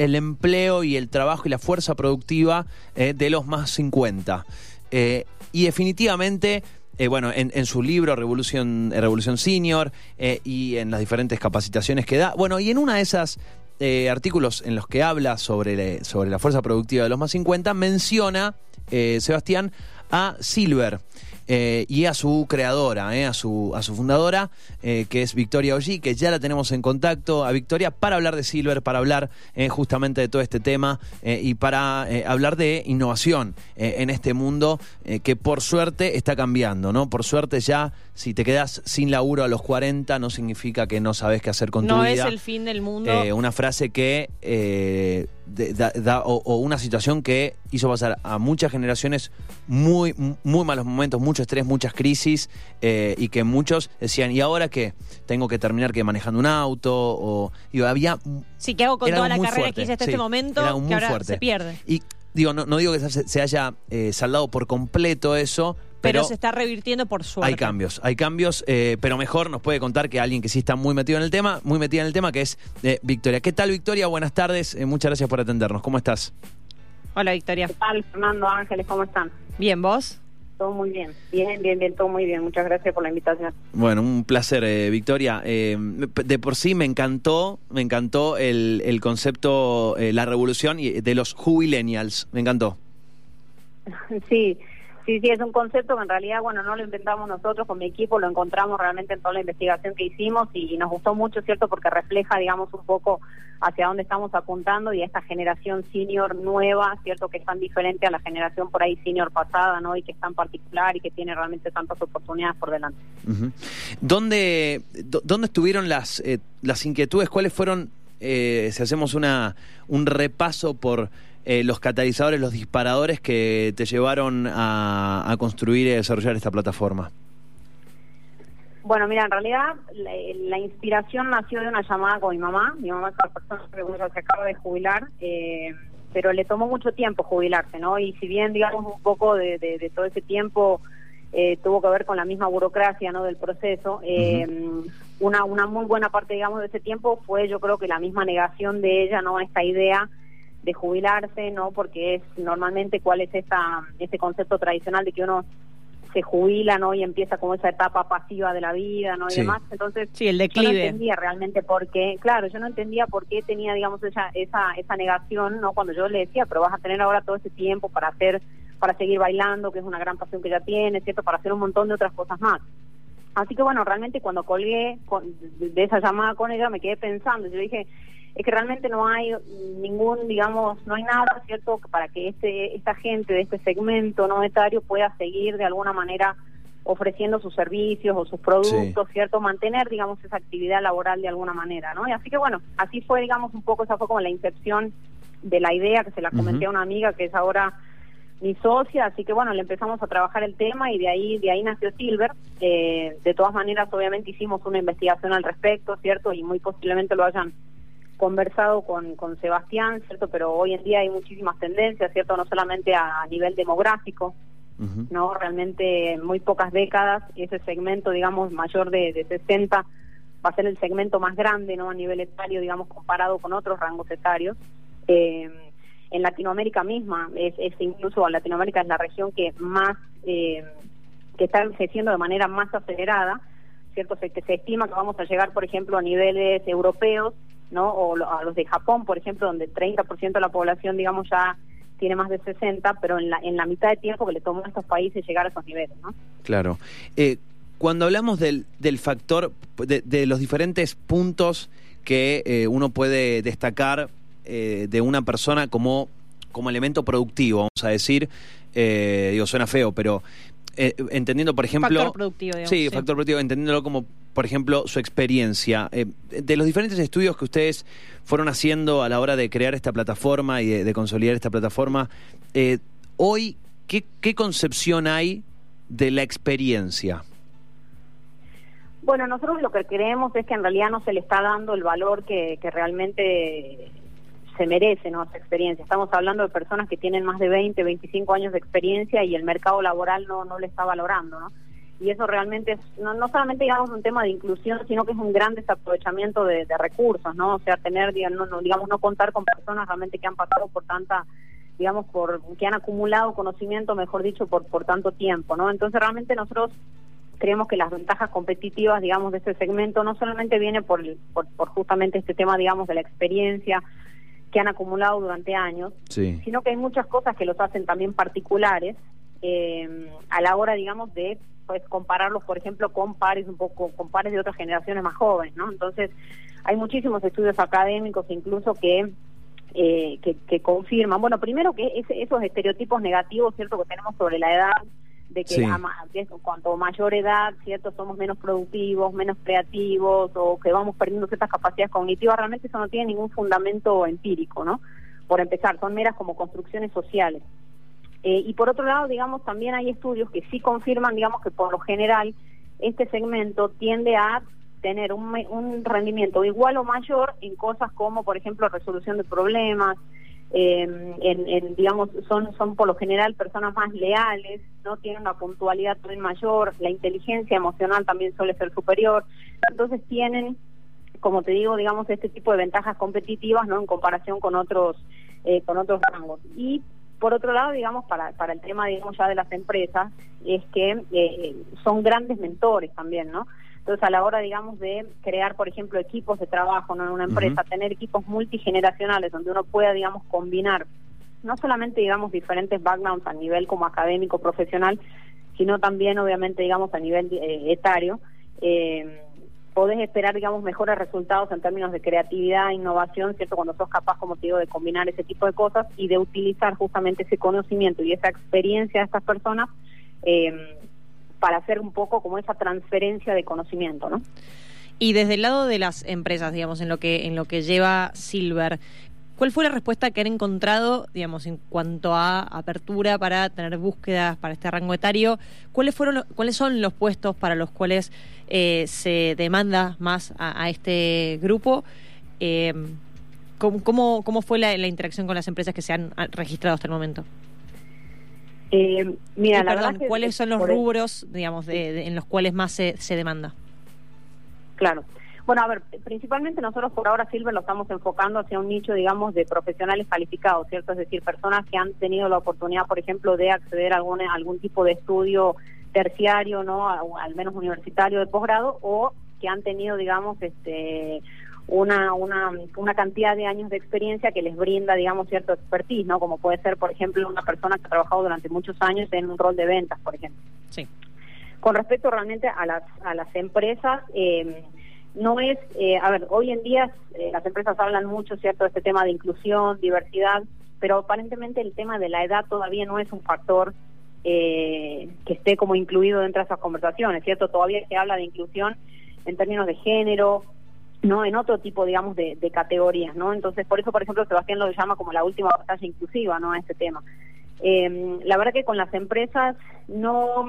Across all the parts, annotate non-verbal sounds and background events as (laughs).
el empleo y el trabajo y la fuerza productiva eh, de los más 50. Eh, y definitivamente eh, bueno, en, su libro Revolución, Revolución Senior y en las diferentes capacitaciones que da. Bueno, y en una de esas artículos en los que habla sobre, sobre la fuerza productiva de los más 50, menciona, Sebastián, a Silver. Eh, y a su creadora, eh, a, su, a su fundadora, eh, que es Victoria Olli, que ya la tenemos en contacto a Victoria para hablar de Silver, para hablar justamente de todo este tema y para hablar de innovación en este mundo que por suerte está cambiando, ¿no? Por suerte ya si te quedas sin laburo a los 40 no significa que no sabes qué hacer con tu vida. No es el fin del mundo. una frase que da, o, una situación que hizo pasar a muchas generaciones muy, muy malos momentos, mucho estrés, muchas crisis, eh, y que muchos decían, ¿y ahora qué? Tengo que terminar que manejando un auto, o digo, había... Sí, ¿qué hago con toda la carrera que hice hasta este momento? que ahora se pierde. Y digo, no, no digo que se, haya eh, saldado por completo eso, pero, se está revirtiendo por suerte. Hay cambios, hay cambios, eh, pero mejor nos puede contar que alguien que sí está muy metido en el tema, muy metida en el tema, que es eh, Victoria. ¿Qué tal, Victoria? Buenas tardes, eh, muchas gracias por atendernos. ¿Cómo estás? Hola, Victoria. ¿Qué tal, Fernando Ángeles? ¿Cómo están? Bien, ¿vos? Todo muy bien, bien, bien, bien, todo muy bien. Muchas gracias por la invitación. Bueno, un placer, Victoria. de por sí me encantó, me encantó el, el concepto, la revolución de los jubilenials. Me encantó. Sí, Sí, sí, es un concepto que en realidad, bueno, no lo inventamos nosotros con mi equipo, lo encontramos realmente en toda la investigación que hicimos y nos gustó mucho, ¿cierto? Porque refleja, digamos, un poco hacia dónde estamos apuntando y a esta generación senior nueva, ¿cierto? Que es tan diferente a la generación por ahí senior pasada, ¿no? Y que es tan particular y que tiene realmente tantas oportunidades por delante. ¿Dónde, ¿Dónde estuvieron las, eh, las inquietudes? ¿Cuáles fueron, eh, si hacemos una, un repaso por eh, los catalizadores, los disparadores que te llevaron a, construir y desarrollar esta plataforma? Bueno, mira, en realidad la, inspiración nació de una llamada con mi mamá. Mi mamá es una persona que se acaba de jubilar, eh, pero le tomó mucho tiempo jubilarse, ¿no? Y si bien, digamos, un poco de, todo ese tiempo eh, tuvo que ver con la misma burocracia, ¿no? Del proceso, una, una muy buena parte, digamos, de ese tiempo fue, yo creo que la misma negación de ella, ¿no? Esta idea de jubilarse, ¿no? Porque es normalmente cuál es esa, ese concepto tradicional de que uno se jubila, ¿no? Y empieza como esa etapa pasiva de la vida, ¿no? Y demás. Entonces, sí, el declive. yo no entendía realmente por qué, claro, yo no entendía por qué tenía, digamos, esa, esa, esa negación, ¿no? Cuando yo le decía, pero vas a tener ahora todo ese tiempo para hacer, para seguir bailando, que es una gran pasión que ya tiene, ¿cierto? Para hacer un montón de otras cosas más. Así que bueno, realmente cuando colgué de esa llamada con ella me quedé pensando, yo dije, es que realmente no hay ningún, digamos, no hay nada, ¿cierto?, para que este, esta gente de este segmento no etario pueda seguir de alguna manera ofreciendo sus servicios o sus productos, ¿cierto? Mantener, digamos, esa actividad laboral de alguna manera, ¿no? Y así que bueno, así fue, digamos, un poco, esa fue como la incepción de la idea que se la comenté a una amiga que es ahora mi socia, así que bueno, le empezamos a trabajar el tema y de ahí de ahí nació Silver. Eh, de todas maneras, obviamente hicimos una investigación al respecto, ¿cierto? Y muy posiblemente lo hayan conversado con, con Sebastián, ¿cierto? Pero hoy en día hay muchísimas tendencias, ¿cierto? No solamente a, nivel demográfico, ¿no? Realmente en muy pocas décadas ese segmento, digamos, mayor de, de 60 va a ser el segmento más grande, ¿no? A nivel etario, digamos, comparado con otros rangos etarios. Eh, en Latinoamérica misma, es, es incluso Latinoamérica es la región que más, eh, que está envejeciendo de manera más acelerada, ¿cierto? Se, se estima que vamos a llegar, por ejemplo, a niveles europeos ¿no? O a los de Japón, por ejemplo, donde el 30% de la población, digamos, ya tiene más de 60, pero en la, en la mitad de tiempo que le tomó a estos países llegar a esos niveles, ¿no? Claro. Eh, cuando hablamos del, del factor, de, los diferentes puntos que eh, uno puede destacar eh, de una persona como, como elemento productivo, vamos a decir, digo, suena feo, pero entendiendo, por ejemplo... Factor productivo, digamos, sí, factor productivo, entendiéndolo como por ejemplo, su experiencia. Eh, de los diferentes estudios que ustedes fueron haciendo a la hora de crear esta plataforma y de, consolidar esta plataforma, eh, hoy, ¿qué, concepción hay de la experiencia? Bueno, nosotros lo que creemos es que en realidad no se le está dando el valor que, realmente se merece ¿no? esa experiencia. Estamos hablando de personas que tienen más de 20, 25 años de experiencia y el mercado laboral no, no le está valorando, ¿no? Y eso realmente es no, no solamente digamos un tema de inclusión, sino que es un gran desaprovechamiento de, recursos, ¿no? O sea, tener, digamos no, digamos, no contar con personas realmente que han pasado por tanta digamos, por que han acumulado conocimiento, mejor dicho, por, por tanto tiempo, ¿no? Entonces, realmente nosotros creemos que las ventajas competitivas, digamos, de este segmento no solamente viene por, por, justamente este tema, digamos, de la experiencia que han acumulado durante años, sino que hay muchas cosas que los hacen también particulares eh, a la hora, digamos, de pues compararlos, por ejemplo, con pares un poco, con pares de otras generaciones más jóvenes, ¿no? Entonces, hay muchísimos estudios académicos incluso que eh, que, confirman, bueno, primero que esos estereotipos negativos, ¿cierto?, que tenemos sobre la edad, de que, cuanto mayor edad, ¿cierto?, somos menos productivos, menos creativos o que vamos perdiendo ciertas capacidades cognitivas, realmente eso no tiene ningún fundamento empírico, ¿no? Por empezar, son meras como construcciones sociales. Eh, y por otro lado, digamos, también hay estudios que sí confirman, digamos, que por lo general este segmento tiende a tener un, un rendimiento igual o mayor en cosas como, por ejemplo, resolución de problemas, eh, en, digamos, son, son por lo general personas más leales, no tienen una puntualidad también mayor, la inteligencia emocional también suele ser superior, entonces tienen, como te digo, digamos, este tipo de ventajas competitivas, ¿no? En comparación con otros, eh, con otros rangos. Y por otro lado, digamos, para, para el tema, digamos, ya de las empresas, es que eh, son grandes mentores también, ¿no? Entonces, a la hora, digamos, de crear, por ejemplo, equipos de trabajo ¿no? en una empresa, tener equipos multigeneracionales donde uno pueda, digamos, combinar no solamente, digamos, diferentes backgrounds a nivel como académico, profesional, sino también, obviamente, digamos, a nivel eh, etario, eh, podés esperar, digamos, mejores resultados en términos de creatividad, innovación, ¿cierto? Cuando sos capaz, como te digo, de combinar ese tipo de cosas y de utilizar justamente ese conocimiento y esa experiencia de estas personas eh, para hacer un poco como esa transferencia de conocimiento, ¿no? Y desde el lado de las empresas, digamos, en lo que en lo que lleva Silver, ¿cuál fue la respuesta que han encontrado, digamos, en cuanto a apertura para tener búsquedas para este rango etario? ¿Cuáles fueron cuáles son los puestos para los cuales eh, se demanda más a, este grupo? Eh, ¿cómo, cómo, fue la interacción con las empresas que se han registrado hasta el momento? Eh, mira, la perdón, ¿cuáles son los rubros, digamos, en los cuales más se, se demanda? Claro. Bueno, a ver, principalmente nosotros por ahora Silver lo estamos enfocando hacia un nicho, digamos, de profesionales calificados, ¿cierto? Es decir, personas que han tenido la oportunidad, por ejemplo, de acceder a algún, algún tipo de estudio terciario, ¿no? al menos universitario de posgrado, o que han tenido, digamos, este una, una, una cantidad de años de experiencia que les brinda, digamos, cierto expertise, ¿no? Como puede ser, por ejemplo, una persona que ha trabajado durante muchos años en un rol de ventas, por ejemplo. Sí. Con respecto realmente a las, a las empresas, eh, no es, eh, a ver, hoy en día eh, las empresas hablan mucho, ¿cierto?, de este tema de inclusión, diversidad, pero aparentemente el tema de la edad todavía no es un factor que esté como incluido dentro de esas conversaciones, ¿cierto? Todavía se habla de inclusión en términos de género, no en otro tipo, digamos, de, categorías, ¿no? Entonces, por eso, por ejemplo, Sebastián lo llama como la última batalla inclusiva, ¿no? A este tema. Eh, la verdad que con las empresas no,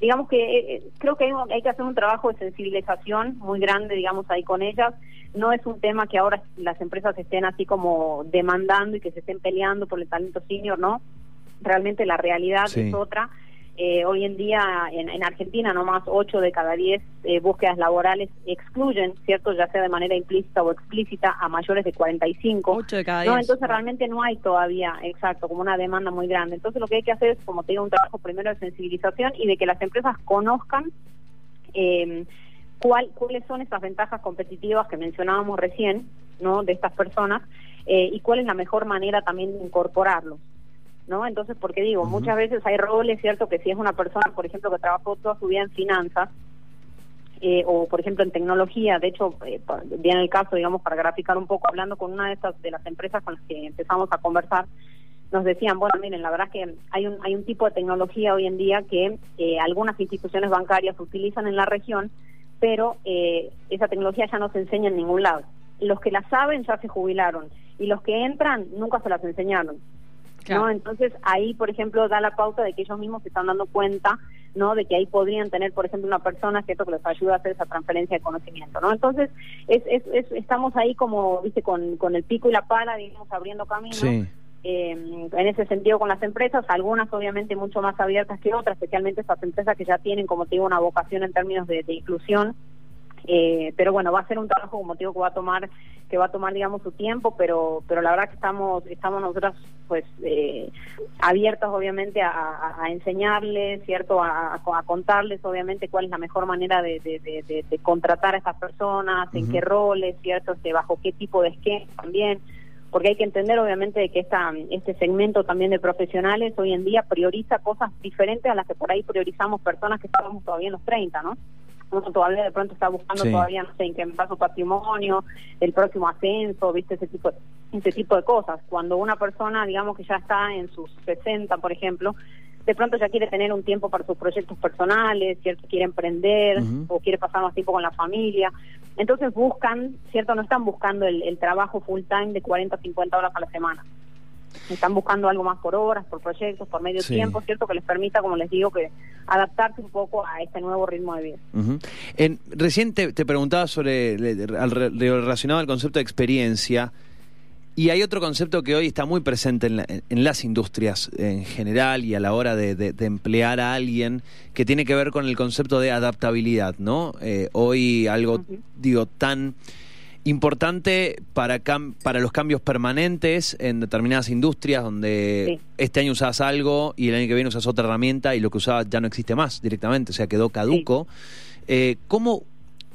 digamos que eh, creo que hay, hay, que hacer un trabajo de sensibilización muy grande, digamos, ahí con ellas. No es un tema que ahora las empresas estén así como demandando y que se estén peleando por el talento senior, ¿no? Realmente la realidad es otra. Eh, hoy en día en, en, Argentina nomás 8 de cada 10 eh, búsquedas laborales excluyen, ¿cierto? Ya sea de manera implícita o explícita a mayores de 45. 8 de cada 10. No, entonces realmente no hay todavía, exacto, como una demanda muy grande. Entonces lo que hay que hacer es, como te digo, un trabajo primero de sensibilización y de que las empresas conozcan eh, cuál, cuáles son esas ventajas competitivas que mencionábamos recién, ¿no? De estas personas eh, y cuál es la mejor manera también de incorporarlos. ¿No? Entonces, porque digo, muchas veces hay roles, ¿cierto? Que si es una persona, por ejemplo, que trabajó toda su vida en finanzas, eh, o por ejemplo en tecnología, de hecho, eh, viene el caso, digamos, para graficar un poco, hablando con una de estas de las empresas con las que empezamos a conversar, nos decían, bueno, miren, la verdad es que hay un, hay un tipo de tecnología hoy en día que eh, algunas instituciones bancarias utilizan en la región, pero eh, esa tecnología ya no se enseña en ningún lado. Los que la saben ya se jubilaron y los que entran nunca se las enseñaron. ¿No? Entonces ahí, por ejemplo, da la pauta de que ellos mismos se están dando cuenta, ¿no? De que ahí podrían tener, por ejemplo, una persona que les ayuda a hacer esa transferencia de conocimiento, ¿no? Entonces es, es, estamos ahí como, viste, con, con el pico y la pala, digamos, abriendo camino. eh, en ese sentido con las empresas, algunas obviamente mucho más abiertas que otras, especialmente esas empresas que ya tienen, como te digo, una vocación en términos de, inclusión. Eh, pero bueno, va a ser un trabajo, como te digo, que va a tomar, que va a tomar, digamos, su tiempo, pero, pero la verdad que estamos, estamos nosotras, pues, eh, abiertas, obviamente, a, enseñarles, cierto, a, contarles, obviamente, cuál es la mejor manera de, de, contratar a estas personas, en qué roles, cierto, este, bajo qué tipo de esquema también. Porque hay que entender obviamente que esta, este segmento también de profesionales hoy en día prioriza cosas diferentes a las que por ahí priorizamos personas que estábamos todavía en los 30, ¿no? Uno todavía de pronto está buscando todavía, no sé, en qué su patrimonio, el próximo ascenso, viste, ese tipo, ese tipo de cosas. Cuando una persona, digamos que ya está en sus 60, por ejemplo, de pronto ya quiere tener un tiempo para sus proyectos personales, ¿cierto? Quiere emprender o quiere pasar más tiempo con la familia. Entonces buscan, ¿cierto? No están buscando el, trabajo full time de 40 50 horas a la semana. Están buscando algo más por horas, por proyectos, por medio tiempo, ¿cierto? Que les permita, como les digo, que adaptarse un poco a este nuevo ritmo de vida. en, recién te, preguntaba sobre, relacionado al concepto de experiencia. Y hay otro concepto que hoy está muy presente en, las industrias en general y a la hora de, emplear a alguien que tiene que ver con el concepto de adaptabilidad, ¿no? Eh, hoy algo, digo, tan importante para, para los cambios permanentes en determinadas industrias donde este año usas algo y el año que viene usas otra herramienta y lo que usabas ya no existe más directamente, o sea, quedó caduco. Eh, ¿Cómo,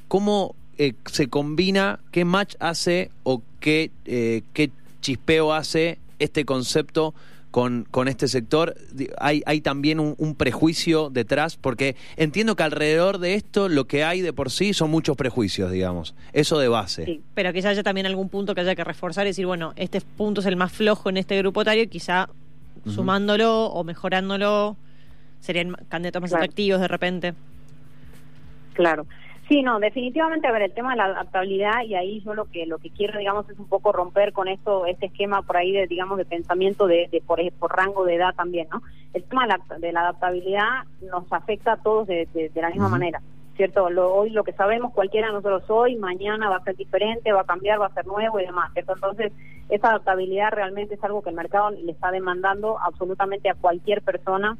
cómo eh, se combina, qué match hace o qué, eh, qué chispeo hace este concepto con, con este sector? Hay, hay también un, prejuicio detrás, porque entiendo que alrededor de esto lo que hay de por sí son muchos prejuicios, digamos. Eso de base. Sí, pero quizá haya también algún punto que haya que reforzar y decir, bueno, este punto es el más flojo en este grupo etario, quizá sumándolo o mejorándolo serían candidatos más atractivos de repente. Claro. Sí, no, definitivamente, a ver, el tema de la adaptabilidad y ahí yo lo que lo que quiero, digamos, es un poco romper con esto, este esquema por ahí de, digamos, de pensamiento de, de por, por rango de edad también, ¿no? El tema de la, adaptabilidad nos afecta a todos de, la misma manera, ¿cierto? Lo, hoy lo que sabemos, cualquiera de nosotros hoy, mañana va a ser diferente, va a cambiar, va a ser nuevo y demás, ¿cierto? Entonces, esa adaptabilidad realmente es algo que el mercado le está demandando absolutamente a cualquier persona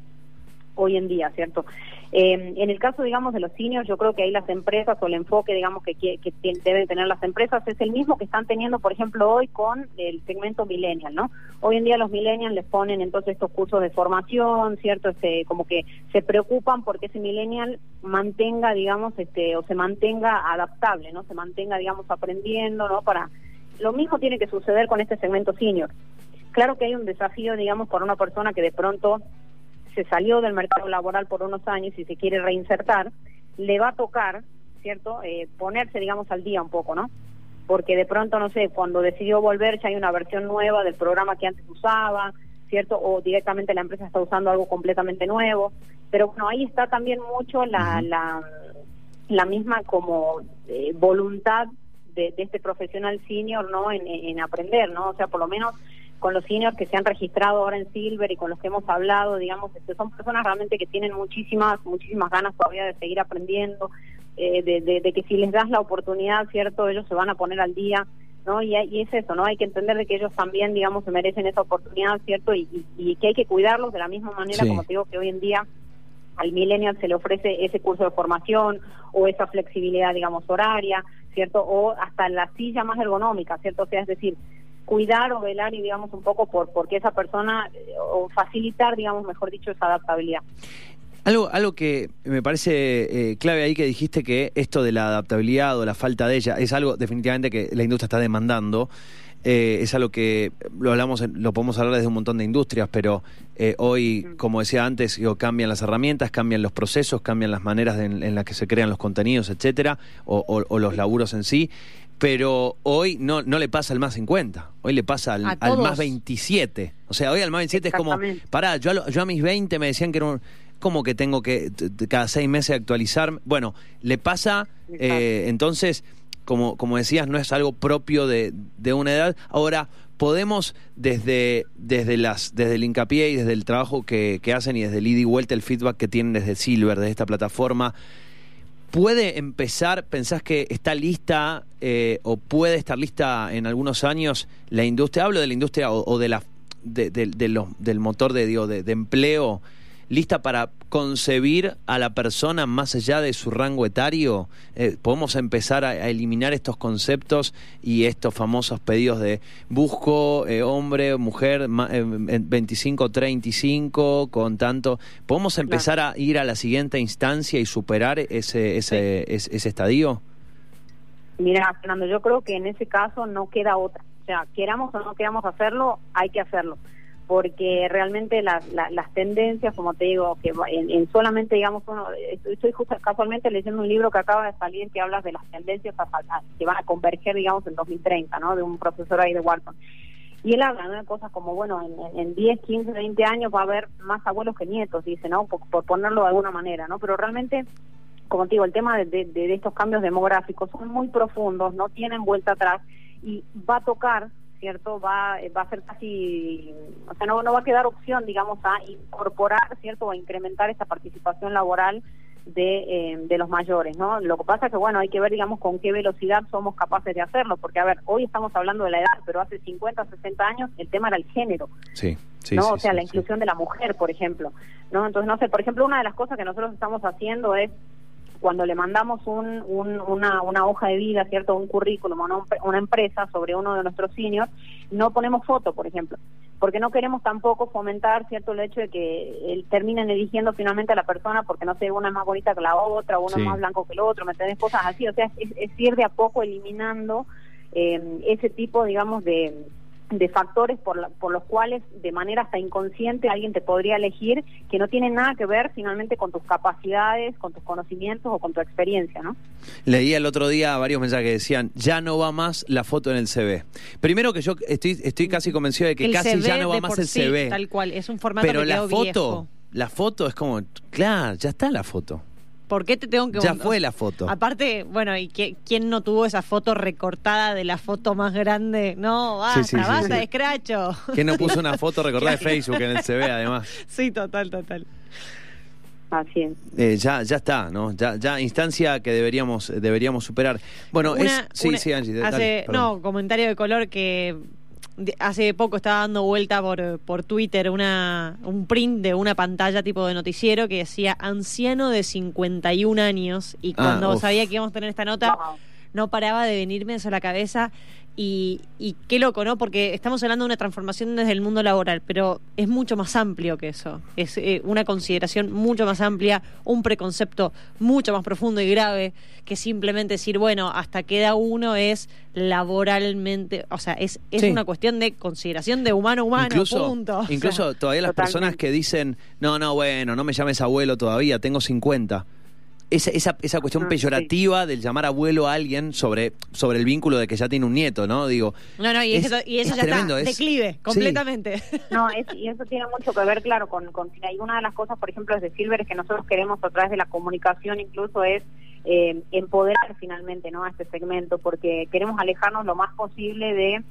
hoy en día, ¿cierto? Eh, en el caso, digamos, de los seniors, yo creo que ahí las empresas o el enfoque, digamos, que, que, deben tener las empresas es el mismo que están teniendo, por ejemplo, hoy con el segmento millennial, ¿no? Hoy en día los millennials les ponen entonces estos cursos de formación, ¿cierto? Este, como que se preocupan porque ese millennial mantenga, digamos, este, o se mantenga adaptable, ¿no? Se mantenga, digamos, aprendiendo, ¿no? Para lo mismo tiene que suceder con este segmento senior. Claro que hay un desafío, digamos, por una persona que de pronto se salió del mercado laboral por unos años y se quiere reinsertar, le va a tocar, ¿cierto?, eh, ponerse, digamos, al día un poco, ¿no? Porque de pronto, no sé, cuando decidió volver ya hay una versión nueva del programa que antes usaba, ¿cierto? O directamente la empresa está usando algo completamente nuevo. Pero bueno, ahí está también mucho la, la, la misma como eh, voluntad de, este profesional senior, ¿no? En, en aprender, ¿no? O sea, por lo menos con los seniors que se han registrado ahora en Silver y con los que hemos hablado, digamos, este, son personas realmente que tienen muchísimas, muchísimas ganas todavía de seguir aprendiendo, eh, de, que si les das la oportunidad, ¿cierto? Ellos se van a poner al día, ¿no? Y, es eso, ¿no? Hay que entender de que ellos también, digamos, se merecen esa oportunidad, ¿cierto? Y, que hay que cuidarlos de la misma manera, como te digo, que hoy en día al millennial se le ofrece ese curso de formación o esa flexibilidad, digamos, horaria, ¿cierto? O hasta la silla más ergonómica, ¿cierto? O sea, es decir, cuidar o velar y digamos un poco por porque esa persona eh, o facilitar digamos mejor dicho esa adaptabilidad. Algo, algo que me parece eh, clave ahí que dijiste que esto de la adaptabilidad o la falta de ella es algo definitivamente que la industria está demandando. Eh, es algo que lo hablamos, lo podemos hablar desde un montón de industrias, pero hoy, como decía antes, cambian las herramientas, cambian los procesos, cambian las maneras en, las que se crean los contenidos, etcétera, o, o los laburos en sí pero hoy no, no le pasa al más 50, hoy le pasa al, más 27. O sea, hoy al más 27 es como, pará, yo a, yo a mis 20 me decían que era un, como que tengo que cada seis meses actualizar. Bueno, le pasa, eh, entonces, como, como decías, no es algo propio de, de una edad. Ahora, podemos desde, desde, las, desde el hincapié y desde el trabajo que, que hacen y desde el ida y vuelta, el feedback que tienen desde Silver, desde esta plataforma, ¿Puede empezar, pensás que está lista eh, o puede estar lista en algunos años la industria? Hablo de la industria o, de la de- los- del motor de, digo, de empleo lista para concebir a la persona más allá de su rango etario? Eh, ¿Podemos empezar a, a eliminar estos conceptos y estos famosos pedidos de busco eh, hombre, mujer, ma- eh, en 25, 35, con tanto? ¿Podemos empezar a ir a la siguiente instancia y superar ese, ese, ese, ese estadio? Mira, Fernando, yo creo que en ese caso no queda otra. O sea, queramos o no queramos hacerlo, hay que hacerlo. Porque realmente las, las, tendencias, como te digo, que en, en solamente, digamos, uno, estoy, justo casualmente leyendo un libro que acaba de salir que habla de las tendencias a- a- que van a converger, digamos, en 2030, ¿no? De un profesor ahí de Wharton. Y él habla ¿no? de cosas como, bueno, en, en 10, 15, 20 años va a haber más abuelos que nietos, dice, ¿no? Por, ponerlo de alguna manera, ¿no? Pero realmente como te digo, el tema de- de estos cambios demográficos son muy profundos, no tienen vuelta atrás y va a tocar, ¿cierto? Va, va a ser casi, o sea, no, no va a quedar opción, digamos, a incorporar, ¿cierto? O a incrementar esa participación laboral de, eh, de los mayores, ¿no? Lo que pasa es que, bueno, hay que ver, digamos, con qué velocidad somos capaces de hacerlo, porque, a ver, hoy estamos hablando de la edad, pero hace 50, 60 años el tema era el género. Sí, sí. ¿no? sí, o sea, sí, la sí. inclusión de la mujer, por ejemplo, ¿no? Entonces, no sé, por ejemplo, una de las cosas que nosotros estamos haciendo es cuando le mandamos un, un- una, una hoja de vida, ¿cierto? Un currículum a una, una empresa sobre uno de nuestros seniors, no ponemos foto, por ejemplo, porque no queremos tampoco fomentar, ¿cierto? El hecho de que eh, terminen eligiendo finalmente a la persona porque, no sé, una es más bonita que la otra, uno Sí. es más blanco que el otro, ¿me entendés? Cosas así, o sea, es, es ir de a poco eliminando eh, ese tipo, digamos, de de factores por, la- por los cuales de manera hasta inconsciente alguien te podría elegir que no tienen nada que ver finalmente con tus capacidades, con tus conocimientos o con tu experiencia, ¿no? Leí el otro día varios mensajes que decían, ya no va más la foto en el CV. Primero que yo estoy, estoy casi convencido de que el casi CV ya no va más el sí, CV. Tal cual, es un formato Pero que la foto, viejo. la foto es como, claro, ya está la foto. ¿Por qué te tengo que Ya fue la foto. Aparte, bueno, ¿y qué- quién no tuvo esa foto recortada de la foto más grande? No, basta, Sí, sí, sí, basta, sí. escracho. Que no puso una foto (laughs) recordada de Facebook en el CV además. (laughs) sí, total, total. Así es. Eh, ya, ya está, ¿no? Ya, ya instancia que deberíamos, deberíamos superar. Bueno, es, sí, una- sí, Angie, dale, hace- perdón. no, comentario de color que hace poco estaba dando vuelta por, por Twitter una, un print de una pantalla tipo de noticiero que decía anciano de 51 años y Ah, cuando sabía que íbamos a tener esta nota no paraba de venirme eso a la cabeza y, y qué loco, ¿no? Porque estamos hablando de una transformación desde el mundo laboral, pero es mucho más amplio que eso. Es eh, una consideración mucho más amplia, un preconcepto mucho más profundo y grave que simplemente decir, bueno, hasta queda uno es laboralmente, o sea, es, es Sí. una cuestión de consideración de humano a humano, incluso, punto. O sea, incluso todavía las Totalmente. personas que dicen, no, no, bueno, no me llames abuelo todavía, tengo 50. Esa, esa, esa cuestión Ah, peyorativa del llamar abuelo a alguien sobre, sobre el vínculo de que ya tiene un nieto, ¿no? Digo, no, no, y es- eso, y eso es ya tremendo, está, es- declive, sí. completamente. (laughs) No, es, y eso tiene mucho que ver, claro, con, con y una de las cosas, por ejemplo, de Silver es que nosotros queremos a través de la comunicación incluso es eh, empoderar finalmente, ¿no? A este segmento, porque queremos alejarnos lo más posible de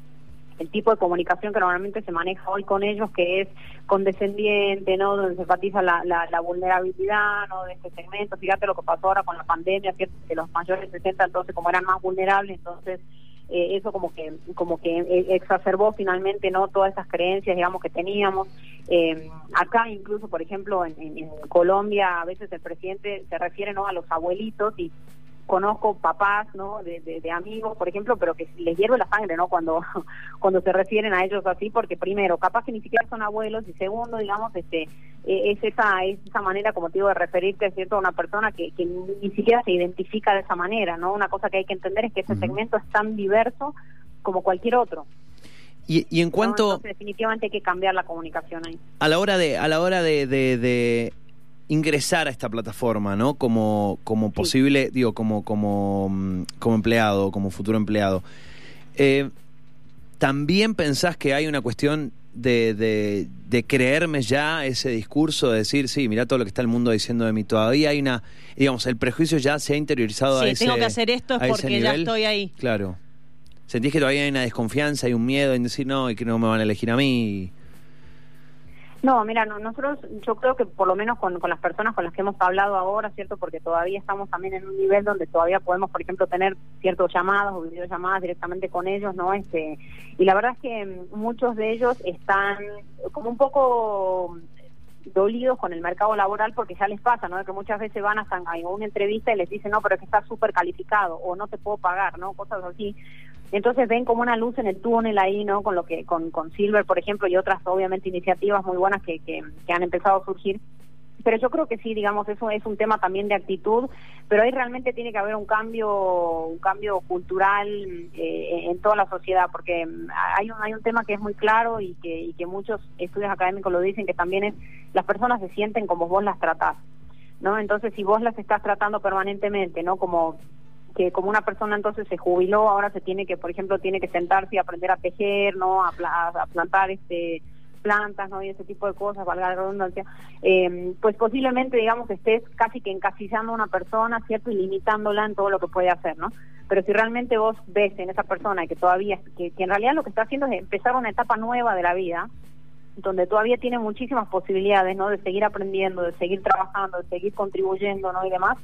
el tipo de comunicación que normalmente se maneja hoy con ellos, que es condescendiente, ¿no? Donde se enfatiza la, la, la vulnerabilidad, ¿no? De este segmento. Fíjate lo que pasó ahora con la pandemia, ¿cierto? Que los mayores de 60, entonces, como eran más vulnerables, entonces eh, eso como que como que eh, exacerbó finalmente no todas esas creencias digamos que teníamos Eh, acá incluso por ejemplo en, en- en Colombia a veces el presidente se refiere no a los abuelitos y conozco papás no de, de- de amigos por ejemplo pero que les hierve la sangre no cuando (laughs) cuando se refieren a ellos así porque primero capaz que ni siquiera son abuelos y segundo digamos este eh, es esa es esa manera como te digo de referirte cierto a una persona que, que ni siquiera se identifica de esa manera no una cosa que hay que entender es que ese segmento es tan diverso como cualquier otro. Y, y en ¿no? cuanto Entonces, definitivamente hay que cambiar la comunicación ahí. A la hora de, a la hora de, de- de ingresar a esta plataforma, ¿no? Como, como posible, digo, como, como, mm, como empleado, como futuro empleado. Eh, ¿También pensás que hay una cuestión de, de, de creerme ya ese discurso, de decir, sí, mira todo lo que está el mundo diciendo de mí? Todavía hay una, digamos, el prejuicio ya se ha interiorizado a Sí, ese tengo que hacer esto es a porque ya estoy ahí. Claro. ¿Sentís que todavía hay una desconfianza, hay un miedo en decir no y que no me van a elegir a mí? No, mira, nosotros yo creo que por lo menos con, con, las personas con las que hemos hablado ahora, ¿cierto? Porque todavía estamos también en un nivel donde todavía podemos, por ejemplo, tener ciertos llamadas o videollamadas directamente con ellos, ¿no? Este, y la verdad es que muchos de ellos están como un poco dolidos con el mercado laboral porque ya les pasa, ¿no? Que muchas veces van a una entrevista y les dicen, no, pero es que estás súper calificado o no te puedo pagar, ¿no? Cosas así. Entonces ven como una luz en el túnel ahí, ¿no? Con lo que con, con Silver, por ejemplo, y otras obviamente iniciativas muy buenas que, que, que han empezado a surgir pero yo creo que sí, digamos, eso es un tema también de actitud, pero ahí realmente tiene que haber un cambio, un cambio cultural eh, en toda la sociedad, porque hay un, hay un tema que es muy claro y que, y que muchos estudios académicos lo dicen, que también es las personas se sienten como vos las tratás, ¿no? Entonces, si vos las estás tratando permanentemente, ¿no? Como que como una persona entonces se jubiló, ahora se tiene que, por ejemplo, tiene que sentarse y aprender a tejer, ¿no? A, plantar este plantas, ¿no? Y ese tipo de cosas, valga la redundancia, eh, pues posiblemente, digamos, estés casi que encasillando a una persona, ¿cierto? Y limitándola en todo lo que puede hacer, ¿no? Pero si realmente vos ves en esa persona que todavía, que en realidad lo que está haciendo es empezar una etapa nueva de la vida, donde todavía tiene muchísimas posibilidades, ¿no? De seguir aprendiendo, de seguir trabajando, de seguir contribuyendo, ¿no? Y demás.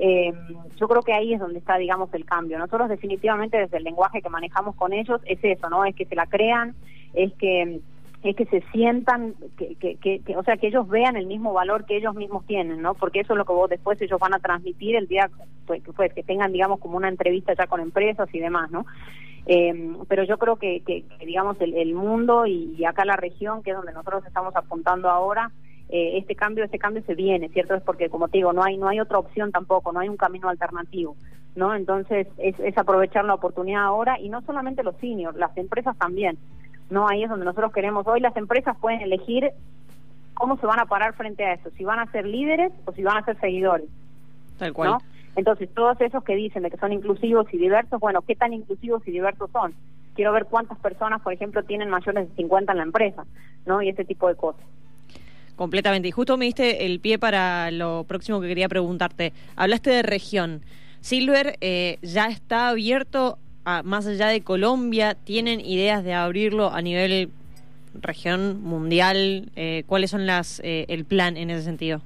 Eh, yo creo que ahí es donde está, digamos, el cambio. Nosotros definitivamente desde el lenguaje que manejamos con ellos es eso, ¿no? Es que se la crean, es que es que se sientan, que, que, que, o sea, que ellos vean el mismo valor que ellos mismos tienen, ¿no? Porque eso es lo que vos después ellos van a transmitir el día, pues, pues que tengan, digamos, como una entrevista ya con empresas y demás, ¿no? Eh, pero yo creo que, que, digamos, el, mundo y, acá la región, que es donde nosotros estamos apuntando ahora, eh, este cambio, este cambio se viene, ¿cierto? Es porque, como te digo, no hay, no hay otra opción tampoco, no hay un camino alternativo, ¿no? Entonces, es, es aprovechar la oportunidad ahora y no solamente los seniors, las empresas también. No, ahí es donde nosotros queremos. Hoy las empresas pueden elegir cómo se van a parar frente a eso, si van a ser líderes o si van a ser seguidores. Tal cual. Entonces, todos esos que dicen de que son inclusivos y diversos, bueno, ¿qué tan inclusivos y diversos son? Quiero ver cuántas personas, por ejemplo, tienen mayores de 50 en la empresa, ¿no? Y ese tipo de cosas. Completamente. Y justo me diste el pie para lo próximo que quería preguntarte. Hablaste de región. Silver eh, ya está abierto más allá de Colombia, ¿tienen ideas de abrirlo a nivel región mundial? Eh, ¿Cuáles son las eh, el plan en ese sentido?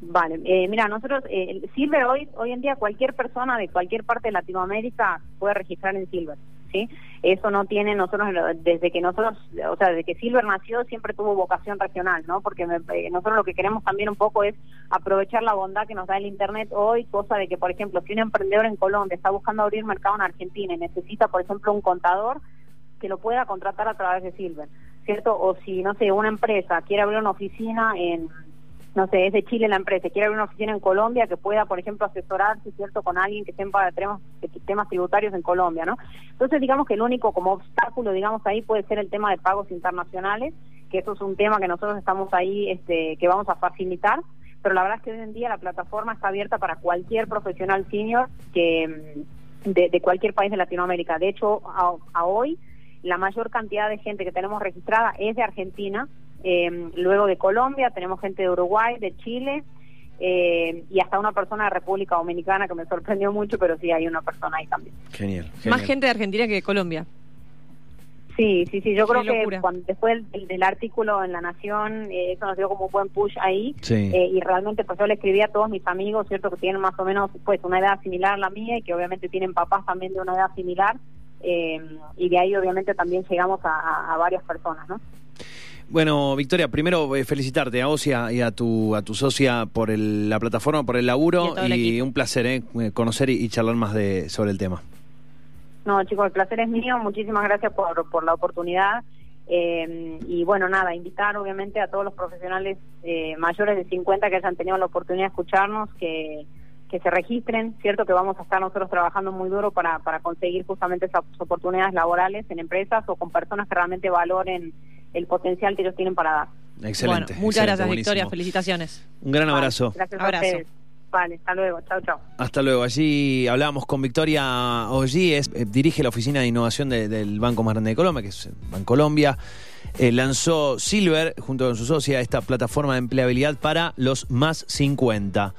Vale, eh, mira, nosotros, eh, Silver hoy, hoy en día cualquier persona de cualquier parte de Latinoamérica puede registrar en Silver. ¿Sí? Eso no tiene nosotros, desde que nosotros, o sea, desde que Silver nació siempre tuvo vocación regional, ¿no? Porque eh, nosotros lo que queremos también un poco es aprovechar la bondad que nos da el Internet hoy, cosa de que, por ejemplo, si un emprendedor en Colombia está buscando abrir mercado en Argentina y necesita, por ejemplo, un contador, que lo pueda contratar a través de Silver, ¿cierto? O si, no sé, una empresa quiere abrir una oficina en no sé, es de Chile la empresa, quiere abrir una oficina en Colombia que pueda, por ejemplo, asesorarse, ¿cierto?, con alguien que sepa temas, temas tributarios en Colombia, ¿no? Entonces, digamos que el único como obstáculo, digamos, ahí puede ser el tema de pagos internacionales, que eso es un tema que nosotros estamos ahí, este, que vamos a facilitar, pero la verdad es que hoy en día la plataforma está abierta para cualquier profesional senior que mm, de, cualquier país de Latinoamérica. De hecho, a hoy, la mayor cantidad de gente que tenemos registrada es de Argentina, eh, luego de Colombia tenemos gente de Uruguay, de Chile eh, y hasta una persona de República Dominicana que me sorprendió mucho, pero sí hay una persona ahí también. Genial. Más gente de Argentina que de Colombia. Sí, sí, sí, yo creo que cuando, después del, artículo en La Nación, eh, eso nos dio como un buen push ahí, eh, y realmente pues yo le escribí a todos mis amigos, ¿cierto? Que tienen más o menos pues una edad similar a la mía y que obviamente tienen papás también de una edad similar, eh, y de ahí obviamente también llegamos a, a varias personas, ¿no? Bueno, Victoria, primero eh, felicitarte a vos y a, tu, a tu socia por la plataforma, por el laburo y, un placer eh, conocer y, charlar más de sobre el tema. No, chicos, el placer es mío. Muchísimas gracias por, por la oportunidad. Eh, y bueno, nada, invitar obviamente a todos los profesionales mayores de 50 que hayan tenido la oportunidad de escucharnos, que, que se registren, cierto que vamos a estar nosotros trabajando muy duro para, para conseguir justamente esas oportunidades laborales en empresas o con personas que realmente valoren el potencial que ellos tienen para dar. Excelente. muchas gracias, Victoria. Felicitaciones. Un gran abrazo. gracias a ustedes. Vale, hasta luego. Chao, chao. Hasta luego. Allí hablábamos con Victoria Ollí, es, eh, dirige la oficina de innovación del Banco Más Grande de Colombia, que es Bancolombia. Eh, lanzó Silver, junto con su socia, esta plataforma de empleabilidad para los más 50.